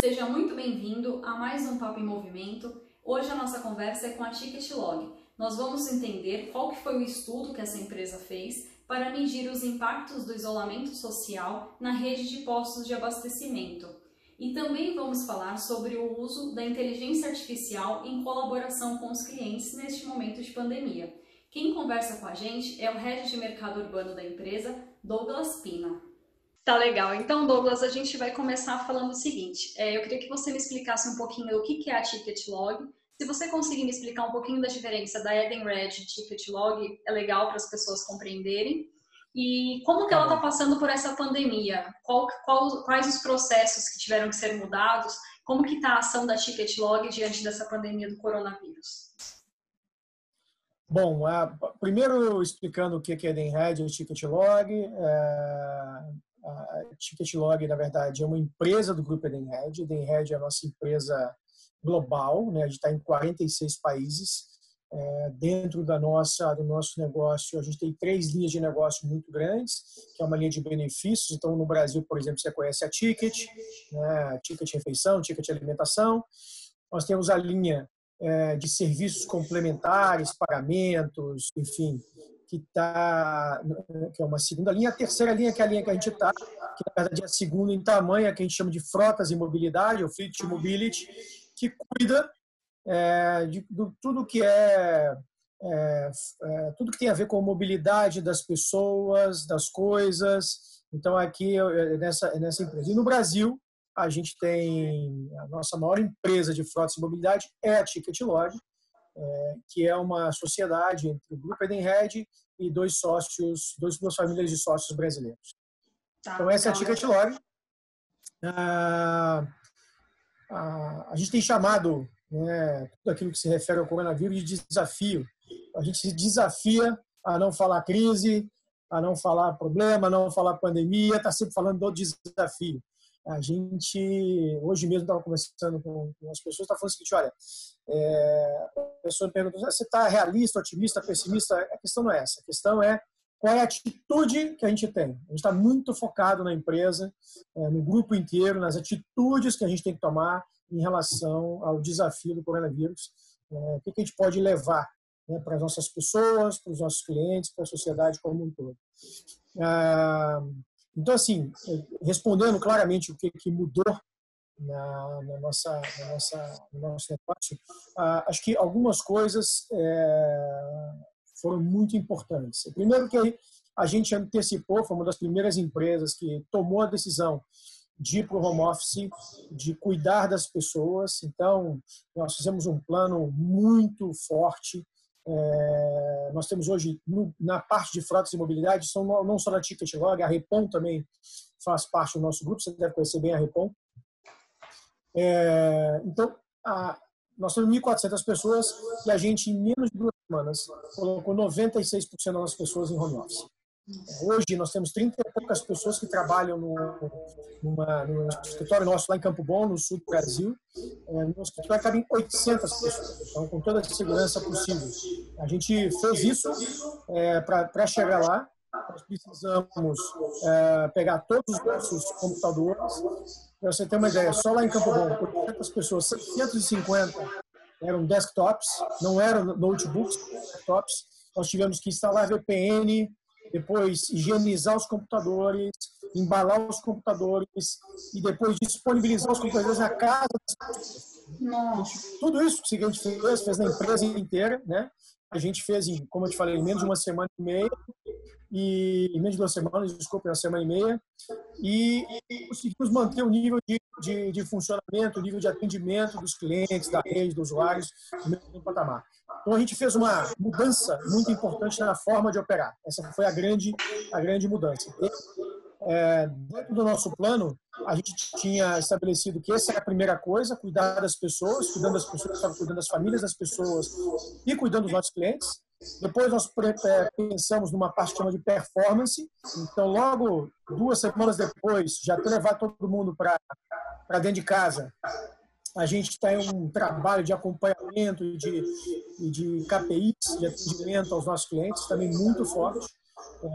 Seja muito bem-vindo a mais um Papo em Movimento. Hoje a nossa conversa é com a Ticketlog. Nós vamos entender qual que foi o estudo que essa empresa fez para medir os impactos do isolamento social na rede de postos de abastecimento. E também vamos falar sobre o uso da inteligência artificial em colaboração com os clientes neste momento de pandemia. Quem conversa com a gente é o head de mercado urbano da empresa, Douglas Pina. Tá legal. Então, Douglas, a gente vai começar falando o seguinte. É, eu queria que você me explicasse um pouquinho o que é a Ticketlog. Se você conseguir me explicar um pouquinho da diferença da Edenred e Ticketlog, é legal para as pessoas compreenderem. E como que ela está passando por essa pandemia? Qual, qual, quais os processos que tiveram que ser mudados? Como que está a ação da Ticketlog diante dessa pandemia do coronavírus? Bom, primeiro explicando o que é Edenred e Ticketlog. É, a Ticketlog, na verdade, é uma empresa do grupo Edenred. Edenred é a nossa empresa global, né? a gente está em 46 países. É, dentro da nossa, do nosso negócio, a gente tem três linhas de negócio muito grandes, que é uma linha de benefícios. Então, no Brasil, por exemplo, você conhece a Ticket, né? Ticket Refeição, Ticket Alimentação. Nós temos a linha é, de serviços complementares, pagamentos, enfim, que tá que é uma segunda linha, a terceira linha que é a linha que a gente está, que na verdade é a segunda em tamanho, que a gente chama de frotas e mobilidade, ou Fleet Mobility, que cuida é, de, de, tudo que é, é, é, tudo que tem a ver com a mobilidade das pessoas, das coisas. Então aqui nessa nessa empresa. E no Brasil a gente tem a nossa maior empresa de frotas e mobilidade é a Ticket Lodge, é, que é uma sociedade entre o Grupo Edenred e dois sócios, dois, duas famílias de sócios brasileiros. Tá, então, essa é a Ticket Log. Ah, ah, a gente tem chamado né, tudo aquilo que se refere ao coronavírus de desafio. A gente se desafia a não falar crise, a não falar problema, a não falar pandemia, está sempre falando do desafio. A gente, hoje mesmo, estava conversando com as pessoas, está falando o seguinte: olha, é, a pessoa me pergunta, você está realista, otimista, pessimista? A questão não é essa. A questão é qual é a atitude que a gente tem. A gente está muito focado na empresa, é, no grupo inteiro, nas atitudes que a gente tem que tomar em relação ao desafio do coronavírus. É, o que a gente pode levar né, para as nossas pessoas, para os nossos clientes, para a sociedade como um todo. Ah, então, assim, respondendo claramente o que, que mudou na, na, nossa, na nossa, no nosso negócio, ah, acho que algumas coisas é, foram muito importantes. Primeiro que a gente antecipou, foi uma das primeiras empresas que tomou a decisão de ir para o home office, de cuidar das pessoas. Então, nós fizemos um plano muito forte é, nós temos hoje, no, na parte de frotas e mobilidade, são não só na Ticketlog, a Repom também faz parte do nosso grupo, você deve conhecer bem a Repom. É, então, a, nós temos 1.400 pessoas e a gente, em menos de duas semanas, colocou 96% das pessoas em home office. Hoje nós temos 30 e poucas pessoas que trabalham no, numa, no escritório nosso lá em Campo Bom, no sul do Brasil. É, no escritório cabem 800 pessoas, então com toda a segurança possível. A gente fez isso é, para chegar lá. Nós precisamos é, pegar todos os nossos computadores. Para você ter uma ideia, só lá em Campo Bom, 800 pessoas, 750 eram desktops, não eram notebooks, desktops. Nós tivemos que instalar VPN, depois higienizar os computadores, embalar os computadores e depois disponibilizar os computadores na casa pessoas. Tudo isso que a gente fez, fez na empresa inteira, né? A gente fez, em, como eu te falei, em menos de uma semana e meia, e em menos de duas semanas, desculpa, uma semana e meia, e, e conseguimos manter o nível de, de, de, funcionamento, o nível de atendimento dos clientes, da rede, dos usuários, no mesmo patamar. Então a gente fez uma mudança muito importante na forma de operar. Essa foi a grande, a grande mudança. É, dentro do nosso plano, a gente tinha estabelecido que essa era a primeira coisa, cuidar das pessoas, cuidando das pessoas, cuidando das famílias das pessoas e cuidando dos nossos clientes. Depois nós é, pensamos numa parte que chama de performance. Então, logo duas semanas depois, já ter levado todo mundo para dentro de casa, a gente tem um trabalho de acompanhamento e de, de KPIs, de atendimento aos nossos clientes, também muito forte.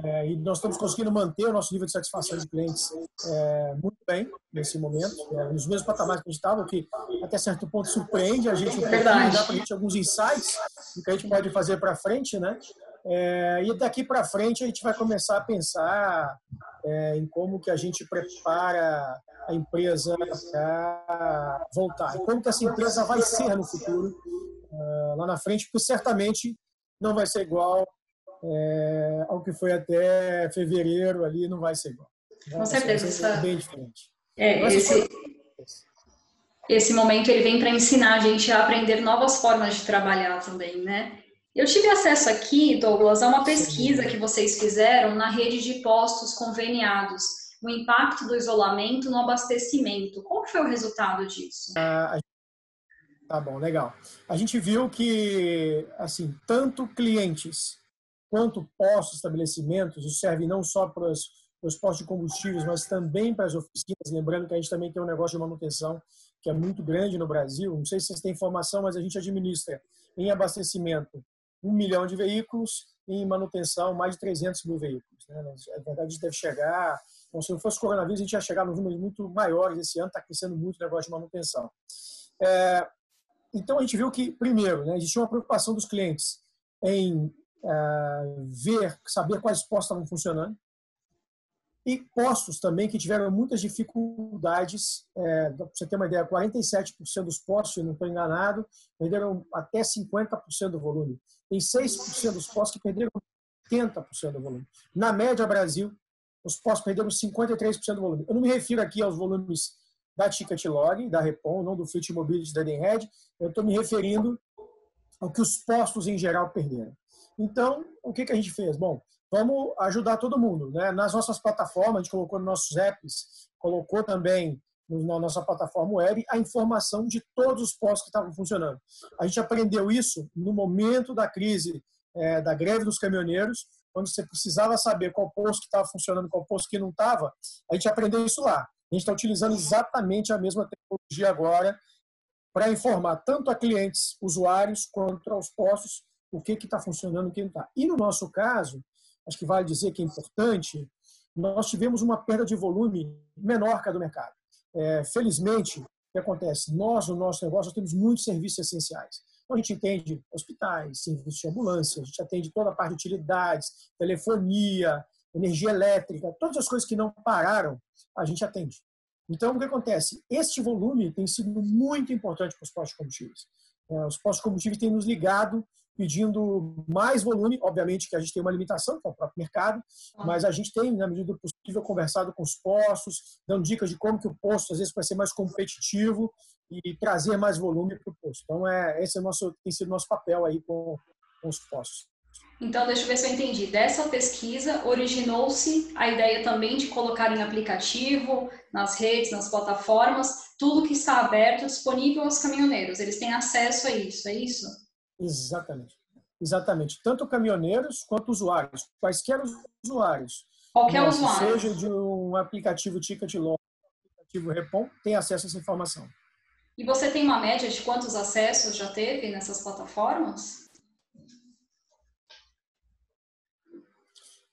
É, e nós estamos conseguindo manter o nosso nível de satisfação de clientes é, muito bem nesse momento, é, nos mesmos patamares que a gente estava, o que até certo ponto surpreende a gente, pouquinho, dá para a gente alguns insights do que a gente pode fazer para frente, né? É, e daqui para frente a gente vai começar a pensar é, em como que a gente prepara a empresa para voltar, e como que essa empresa vai ser no futuro, é, lá na frente, porque certamente não vai ser igual é, ao que foi até fevereiro ali, não vai ser igual. Com certeza. Vai ser bem diferente. É, esse, esse momento ele vem para ensinar a gente a aprender novas formas de trabalhar também, né? Eu tive acesso aqui, Douglas, a uma pesquisa que vocês fizeram na rede de postos conveniados, o impacto do isolamento no abastecimento. Qual foi o resultado disso? Ah, tá bom, legal. A gente viu que, assim, tanto clientes quanto postos, estabelecimentos, isso serve não só para os, para os postos de combustíveis, mas também para as oficinas. Lembrando que a gente também tem um negócio de manutenção que é muito grande no Brasil. Não sei se vocês têm informação, mas a gente administra em abastecimento um milhão de veículos e em manutenção mais de 300 mil veículos. Né? Na verdade, a gente deve chegar, bom, se não fosse coronavírus, a gente ia chegar nos números muito maiores. Esse ano está crescendo muito o negócio de manutenção. É, então, a gente viu que, primeiro, né, existia uma preocupação dos clientes em é, ver, saber quais postos estavam funcionando. E postos também que tiveram muitas dificuldades. É, para você ter uma ideia, 47% dos postos, se não estou enganado, perderam até 50% do volume. Tem 6% dos postos que perderam 80% do volume. Na média, Brasil, os postos perderam 53% do volume. Eu não me refiro aqui aos volumes da Ticket Log, da Repon, não do Fleet Mobility da Edenred. Eu estou me referindo ao que os postos em geral perderam. Então, o que, que a gente fez? Bom, vamos ajudar todo mundo. Né? Nas nossas plataformas, a gente colocou nos nossos apps, colocou também na nossa plataforma web a informação de todos os postos que estavam funcionando. A gente aprendeu isso no momento da crise é, da greve dos caminhoneiros, quando você precisava saber qual posto que estava funcionando, qual posto que não estava, a gente aprendeu isso lá. A gente está utilizando exatamente a mesma tecnologia agora para informar tanto a clientes, usuários, quanto aos postos o que está funcionando o que não está. E no nosso caso, acho que vale dizer que é importante, nós tivemos uma perda de volume menor que a do mercado. É, felizmente, o que acontece? Nós, no nosso negócio, nós temos muitos serviços essenciais. Então, a gente atende hospitais, serviços de ambulância, a gente atende toda a parte de utilidades, telefonia, energia elétrica, todas as coisas que não pararam, a gente atende. Então, o que acontece? Este volume tem sido muito importante para os postos combustíveis. É, os postos combustíveis têm nos ligado pedindo mais volume, obviamente que a gente tem uma limitação, que é o próprio mercado, mas a gente tem, na medida do possível, conversado com os postos, dando dicas de como que o posto, às vezes, vai ser mais competitivo e trazer mais volume para o posto. Então, é, esse é o nosso, tem sido o nosso papel aí com, com os postos. Então, deixa eu ver se eu entendi. Dessa pesquisa, originou-se a ideia também de colocar em aplicativo, nas redes, nas plataformas, tudo que está aberto, disponível aos caminhoneiros. Eles têm acesso a isso, é isso? Exatamente. Exatamente. Tanto caminhoneiros quanto usuários. Quaisquer usuários. Qualquer usuário. Seja de um aplicativo Ticket Log, aplicativo Repom, tem acesso a essa informação. E você tem uma média de quantos acessos já teve nessas plataformas?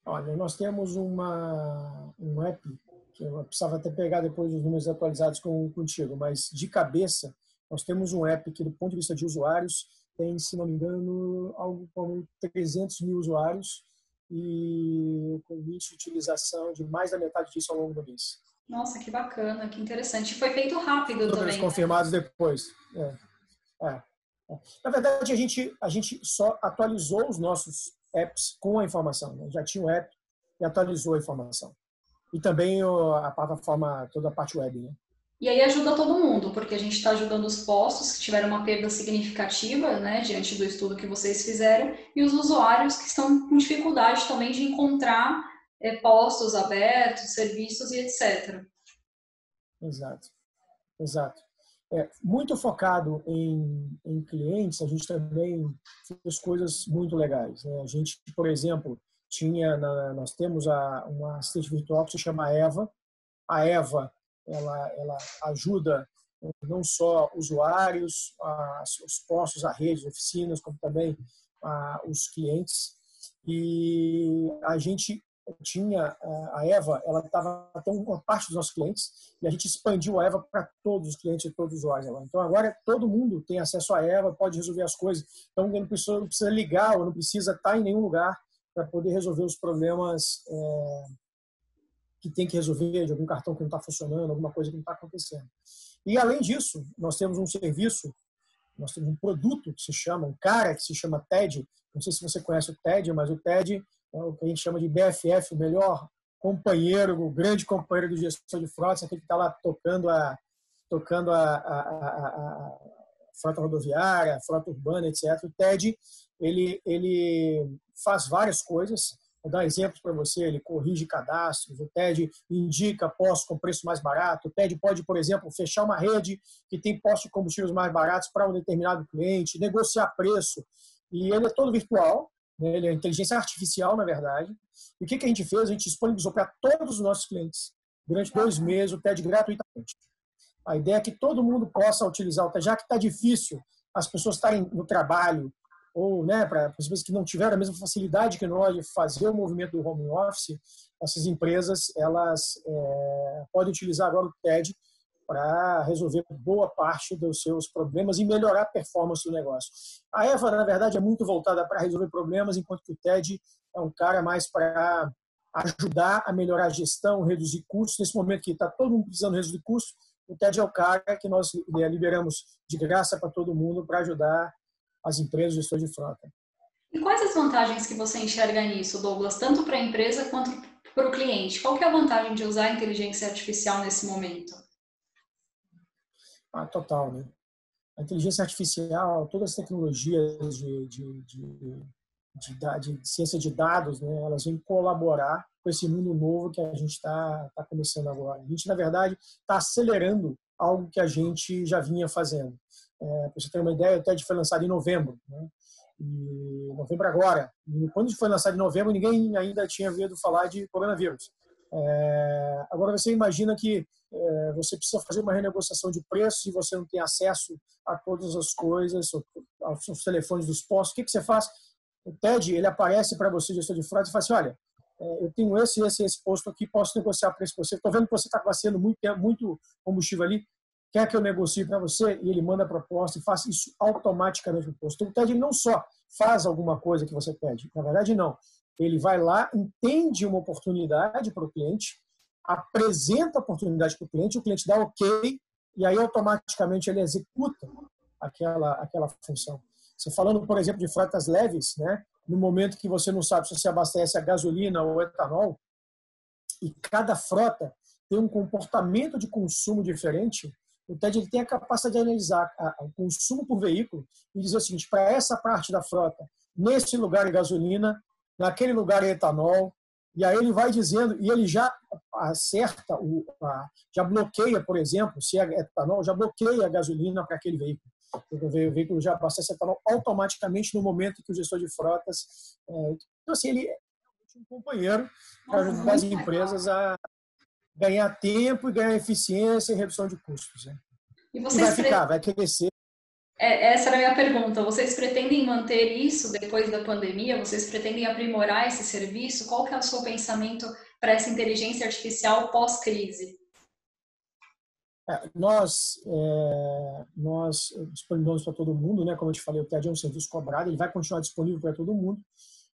Olha, nós temos uma, um app, que eu precisava até pegar depois os números atualizados com, contigo, mas de cabeça, nós temos um app que, do ponto de vista de usuários, tem, se não me engano, algo como 300 mil usuários e com limite de utilização de mais da metade disso ao longo do mês. Nossa, que bacana, que interessante. Foi feito rápido Números também. confirmados depois. É. É. É. Na verdade, a gente, a gente só atualizou os nossos apps com a informação. Né? Já tinha o app e atualizou a informação. E também a plataforma, toda a parte web. Né? E aí ajuda todo mundo, porque a gente está ajudando os postos que tiveram uma perda significativa, né, diante do estudo que vocês fizeram, e os usuários que estão com dificuldade também de encontrar é, postos abertos, serviços e etc. Exato, exato. É, muito focado em, em clientes, a gente também fez coisas muito legais. Né? A gente, por exemplo, tinha na, nós temos a, uma assistente virtual que se chama Eva. A Eva ela, ela ajuda não só usuários, as, os postos, a rede, oficinas, como também a, os clientes. E a gente tinha a Eva, ela estava até uma parte dos nossos clientes e a gente expandiu a Eva para todos os clientes e todos os usuários. Então agora todo mundo tem acesso a Eva, pode resolver as coisas. Então não precisa, não precisa ligar ou não precisa estar em nenhum lugar para poder resolver os problemas é, que tem que resolver de algum cartão que não está funcionando, alguma coisa que não está acontecendo. E além disso, nós temos um serviço, nós temos um produto que se chama, um cara que se chama TED. Não sei se você conhece o TED, mas o TED é o que a gente chama de BFF, o melhor companheiro, o grande companheiro do gestor de frotas, aquele que está lá tocando a tocando a, a, a, a, frota rodoviária, frota urbana, etc. O TED ele ele faz várias coisas. Vou dar exemplos para você, ele corrige cadastros, o TED indica postos com preço mais barato, o TED pode, por exemplo, fechar uma rede que tem postos de combustíveis mais baratos para um determinado cliente, negociar preço, e ele é todo virtual, né? ele é inteligência artificial, na verdade. E o que, que a gente fez? A gente disponibilizou para todos os nossos clientes, durante dois meses, o TED gratuitamente. A ideia é que todo mundo possa utilizar o TED, já que está difícil as pessoas estarem no trabalho, ou né, para as pessoas que não tiveram a mesma facilidade que nós de fazer o movimento do home office, essas empresas elas é, podem utilizar agora o TED para resolver boa parte dos seus problemas e melhorar a performance do negócio. A Eva, na verdade, é muito voltada para resolver problemas, enquanto que o TED é um cara mais para ajudar a melhorar a gestão, reduzir custos. Nesse momento que está todo mundo precisando reduzir custos, o TED é o cara que nós é, liberamos de graça para todo mundo para ajudar as empresas gestores de frota. E quais as vantagens que você enxerga nisso, Douglas, tanto para a empresa quanto para o cliente? Qual que é a vantagem de usar a inteligência artificial nesse momento? Ah, total, né? A inteligência artificial, todas as tecnologias de, de, de, de, de ciência de dados, né, elas vêm colaborar com esse mundo novo que a gente está tá começando agora. A gente, na verdade, está acelerando algo que a gente já vinha fazendo. É, para você ter uma ideia, o TED foi lançado em novembro. Né? E novembro agora. E quando foi lançado em novembro, ninguém ainda tinha ouvido falar de coronavírus. É, agora você imagina que é, você precisa fazer uma renegociação de preços e você não tem acesso a todas as coisas, aos telefones dos postos. O que, que você faz? O TED ele aparece para você, gestor de fraude, e fala assim: olha, é, eu tenho esse, esse, esse posto aqui, posso negociar preço com você. Estou vendo que você está gastando muito, muito combustível ali quer que eu negocie para você? E ele manda a proposta e faz isso automaticamente no posto. Então, o TED não só faz alguma coisa que você pede, na verdade, não. Ele vai lá, entende uma oportunidade para o cliente, apresenta a oportunidade para o cliente, o cliente dá ok, e aí automaticamente ele executa aquela, aquela função. Você falando, por exemplo, de frotas leves, né? no momento que você não sabe se você abastece a gasolina ou etanol, e cada frota tem um comportamento de consumo diferente, o TED ele tem a capacidade de analisar o consumo por veículo e dizer o seguinte: para essa parte da frota, nesse lugar é gasolina, naquele lugar é etanol, e aí ele vai dizendo, e ele já acerta, o, já bloqueia, por exemplo, se é etanol, já bloqueia a gasolina para aquele veículo. O veículo já abastece etanol automaticamente no momento que o gestor de frotas. É, então, assim, ele é um companheiro para ajudar as empresas a, ganhar tempo e ganhar eficiência e redução de custos. Né? E, vocês e vai ficar, vai crescer. É, essa era a minha pergunta. Vocês pretendem manter isso depois da pandemia? Vocês pretendem aprimorar esse serviço? Qual que é o seu pensamento para essa inteligência artificial pós-crise? É, nós, é, nós disponibilizamos para todo mundo, né? Como eu te falei, o TED é um serviço cobrado, ele vai continuar disponível para todo mundo.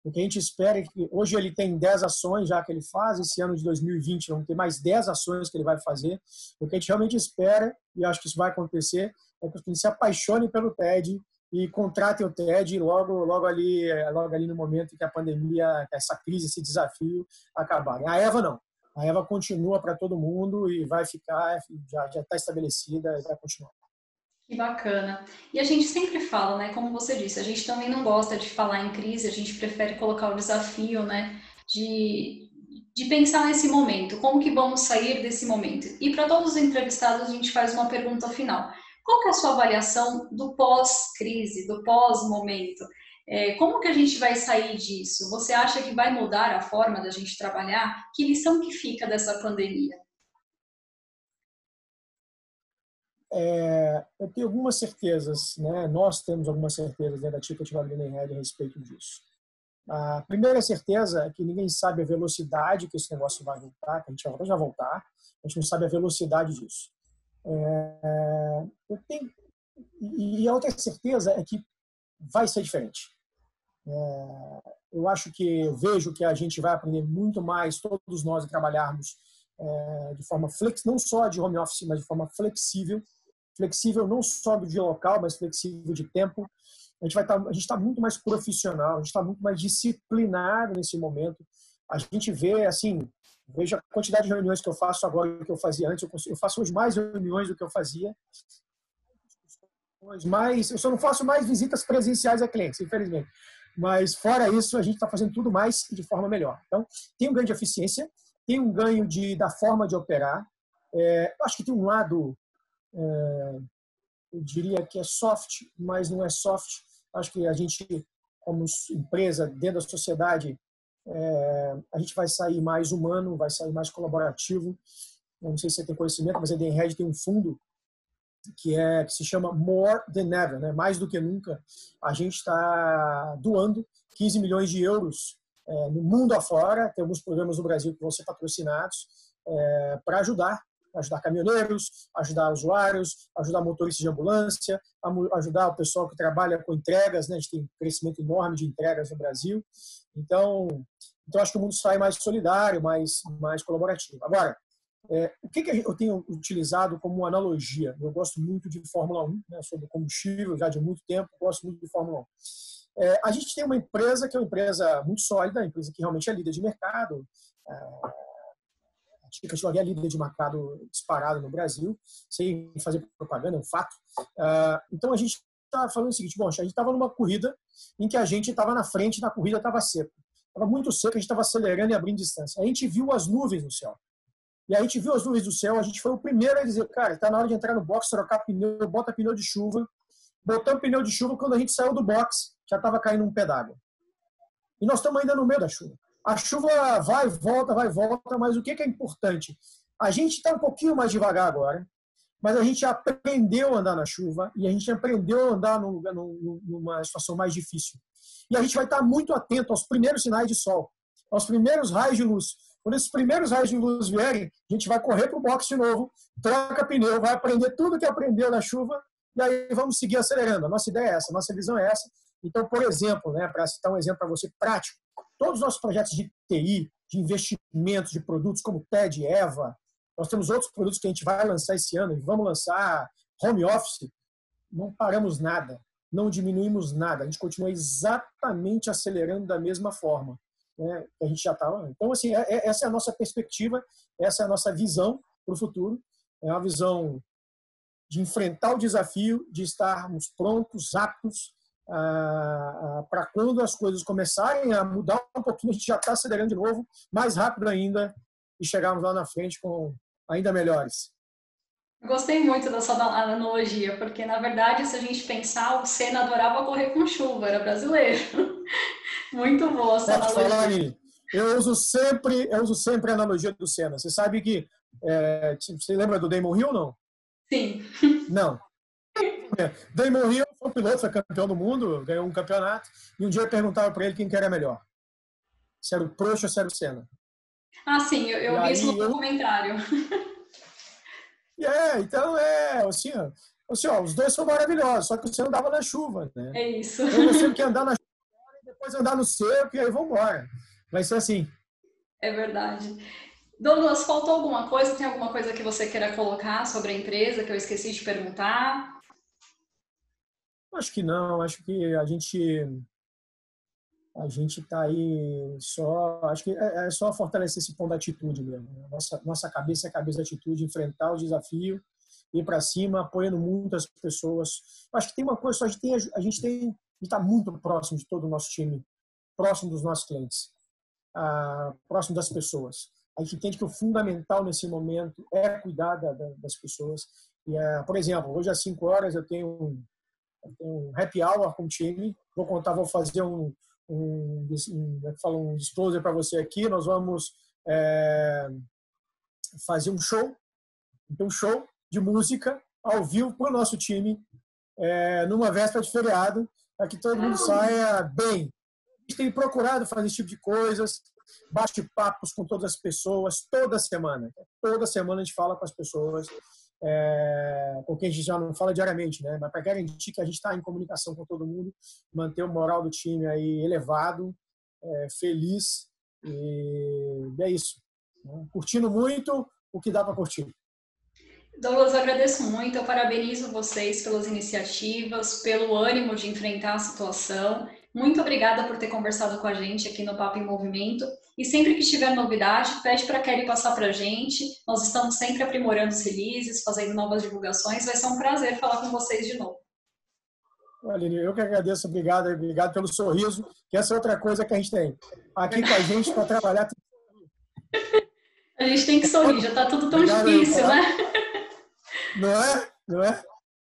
O que a gente espera é que hoje ele tem 10 ações já que ele faz, esse ano de 2020 vão ter mais 10 ações que ele vai fazer. O que a gente realmente espera, e acho que isso vai acontecer, é que os clientes se apaixonem pelo TED e contratem o TED logo, logo, ali, logo ali no momento que a pandemia, essa crise, esse desafio acabarem. A Eva não. A Eva continua para todo mundo e vai ficar, já está estabelecida e vai continuar. Que bacana. E a gente sempre fala, né? Como você disse, a gente também não gosta de falar em crise, a gente prefere colocar o desafio, né? De, de pensar nesse momento, como que vamos sair desse momento. E para todos os entrevistados, a gente faz uma pergunta final. Qual que é a sua avaliação do pós-crise, do pós-momento? É, como que a gente vai sair disso? Você acha que vai mudar a forma da gente trabalhar? Que lição que fica dessa pandemia? É, eu tenho algumas certezas, né? nós temos algumas certezas dentro da Ticket Wagner Red a respeito disso. A primeira certeza é que ninguém sabe a velocidade que esse negócio vai voltar, que a gente já voltar, a gente não sabe a velocidade disso. É, eu tenho, e a outra certeza é que vai ser diferente. É, eu acho que eu vejo que a gente vai aprender muito mais, todos nós, a trabalharmos é, de forma flexível, não só de home office, mas de forma flexível, flexível não só do dia local, mas flexível de tempo. A gente vai tá, a gente está muito mais profissional, a gente está muito mais disciplinado nesse momento. A gente vê assim, veja a quantidade de reuniões que eu faço agora que eu fazia antes. Eu faço hoje mais reuniões do que eu fazia. Mais, eu só não faço mais visitas presenciais a clientes, infelizmente. Mas fora isso, a gente está fazendo tudo mais de forma melhor. Então, tem um ganho de eficiência, tem um ganho de, da forma de operar. É, acho que tem um lado é, eu diria que é soft, mas não é soft. Acho que a gente, como empresa, dentro da sociedade, é, a gente vai sair mais humano, vai sair mais colaborativo. Não sei se você tem conhecimento, mas a Edenred tem um fundo que é que se chama More Than Ever, né? mais do que nunca. A gente está doando 15 milhões de euros é, no mundo afora. Tem alguns programas no Brasil que vão ser patrocinados é, para ajudar ajudar caminhoneiros, ajudar usuários, ajudar motoristas de ambulância, ajudar o pessoal que trabalha com entregas, né? A gente tem um crescimento enorme de entregas no Brasil. Então, então acho que o mundo sai mais solidário, mais, mais colaborativo. Agora, é, o que, que eu tenho utilizado como analogia? Eu gosto muito de Fórmula 1, né, sobre combustível já de muito tempo, gosto muito de Fórmula 1. É, a gente tem uma empresa que é uma empresa muito sólida, uma empresa que realmente é líder de mercado, é, a Tchecoslováquia é líder de mercado disparado no Brasil, sem fazer propaganda, é um fato. Uh, então a gente está falando o seguinte: bom, a gente estava numa corrida em que a gente estava na frente, na corrida estava seco. Estava muito seco, a gente estava acelerando e abrindo distância. A gente viu as nuvens no céu. E a gente viu as nuvens do céu, a gente foi o primeiro a dizer, cara, está na hora de entrar no box, trocar pneu, bota pneu de chuva. Botamos pneu de chuva quando a gente saiu do box, já estava caindo um pé d'água. E nós estamos ainda no meio da chuva. A chuva vai, volta, vai, volta, mas o que é importante? A gente está um pouquinho mais devagar agora, mas a gente aprendeu a andar na chuva e a gente aprendeu a andar numa situação mais difícil. E a gente vai estar muito atento aos primeiros sinais de sol, aos primeiros raios de luz. Quando esses primeiros raios de luz vierem, a gente vai correr para o box de novo, troca pneu, vai aprender tudo que aprendeu na chuva e aí vamos seguir acelerando. A nossa ideia é essa, a nossa visão é essa. Então, por exemplo, né, para citar um exemplo para você prático, Todos os nossos projetos de TI, de investimentos, de produtos como TED, EVA, nós temos outros produtos que a gente vai lançar esse ano e vamos lançar home office. Não paramos nada, não diminuímos nada, a gente continua exatamente acelerando da mesma forma. Né, a gente já estava. Então, assim, é, é, essa é a nossa perspectiva, essa é a nossa visão para o futuro. É uma visão de enfrentar o desafio, de estarmos prontos, aptos ah, ah, para quando as coisas começarem a mudar um pouquinho, a gente já está acelerando de novo, mais rápido ainda, e chegarmos lá na frente com ainda melhores. Gostei muito dessa analogia, porque na verdade, se a gente pensar, o Senna adorava correr com chuva, era brasileiro. muito boa essa analogia. Falar, eu uso sempre, eu uso sempre a analogia do Senna. Você sabe que é, você lembra do Damon Hill, não? Sim. Não. É. Damon Hill piloto, foi campeão do mundo, ganhou um campeonato, e um dia eu perguntava para ele quem que era melhor. Se era o Prost ou se era o Senna. Ah, sim, eu, eu vi isso no documentário. É, então é, assim, ó, assim ó, os dois são maravilhosos, só que o Senna andava na chuva, né? É isso. Então você que andar na chuva e depois andar no seco e aí vamos embora. Vai ser assim. É verdade. Douglas, faltou alguma coisa? Tem alguma coisa que você queira colocar sobre a empresa que eu esqueci de perguntar? Acho que não, acho que a gente a gente está aí só, acho que é, é, só fortalecer esse ponto da atitude mesmo. Né? Nossa, nossa cabeça é cabeça de atitude, enfrentar o desafio, ir para cima, apoiando muitas pessoas. Acho que tem uma coisa, a gente tem, a gente tem, está muito próximo de todo o nosso time, próximo dos nossos clientes, ah, próximo das pessoas. A gente entende que o fundamental nesse momento é cuidar da, das pessoas E, é, por exemplo, hoje às 5 horas eu tenho um, happy hour com o time. Vou contar, vou fazer um, um, um, é um disclosure para você aqui. Nós vamos é, fazer um show, um show de música ao vivo para o nosso time, é, numa véspera de feriado, para que todo mundo saia bem. A gente tem procurado fazer esse tipo de coisas, bate-papos com todas as pessoas, toda semana. Toda semana a gente fala com as pessoas, é, com quem a gente já não fala diariamente, né? mas para garantir que a gente está em comunicação com todo mundo, manter o moral do time aí elevado, é, feliz, e é isso. Né? Curtindo muito o que dá para curtir. Douglas, agradeço muito, eu parabenizo vocês pelas iniciativas, pelo ânimo de enfrentar a situação. Muito obrigada por ter conversado com a gente aqui no Papo em Movimento. E sempre que tiver novidade, pede para a Kelly passar para a gente. Nós estamos sempre aprimorando os releases, fazendo novas divulgações. Vai ser um prazer falar com vocês de novo. Aline, eu que agradeço. Obrigado, obrigado pelo sorriso, que essa é outra coisa que a gente tem. Aqui com a gente para trabalhar. a gente tem que sorrir, já está tudo tão obrigado, difícil, né? Não é? Não é?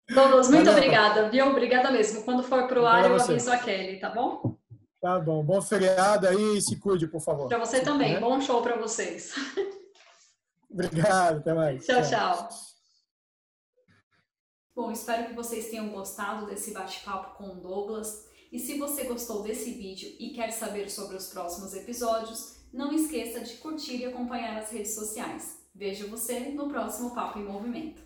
Douglas, muito obrigada, viu? Obrigada mesmo. Quando for para o ar, eu aviso a Kelly, tá bom? Tá bom. Bom feriado aí e se cuide, por favor. Para você também. É? Bom show para vocês. Obrigado. Até mais. Tchau, tchau. Bom, espero que vocês tenham gostado desse bate-papo com o Douglas. E se você gostou desse vídeo e quer saber sobre os próximos episódios, não esqueça de curtir e acompanhar as redes sociais. Vejo você no próximo Papo em Movimento.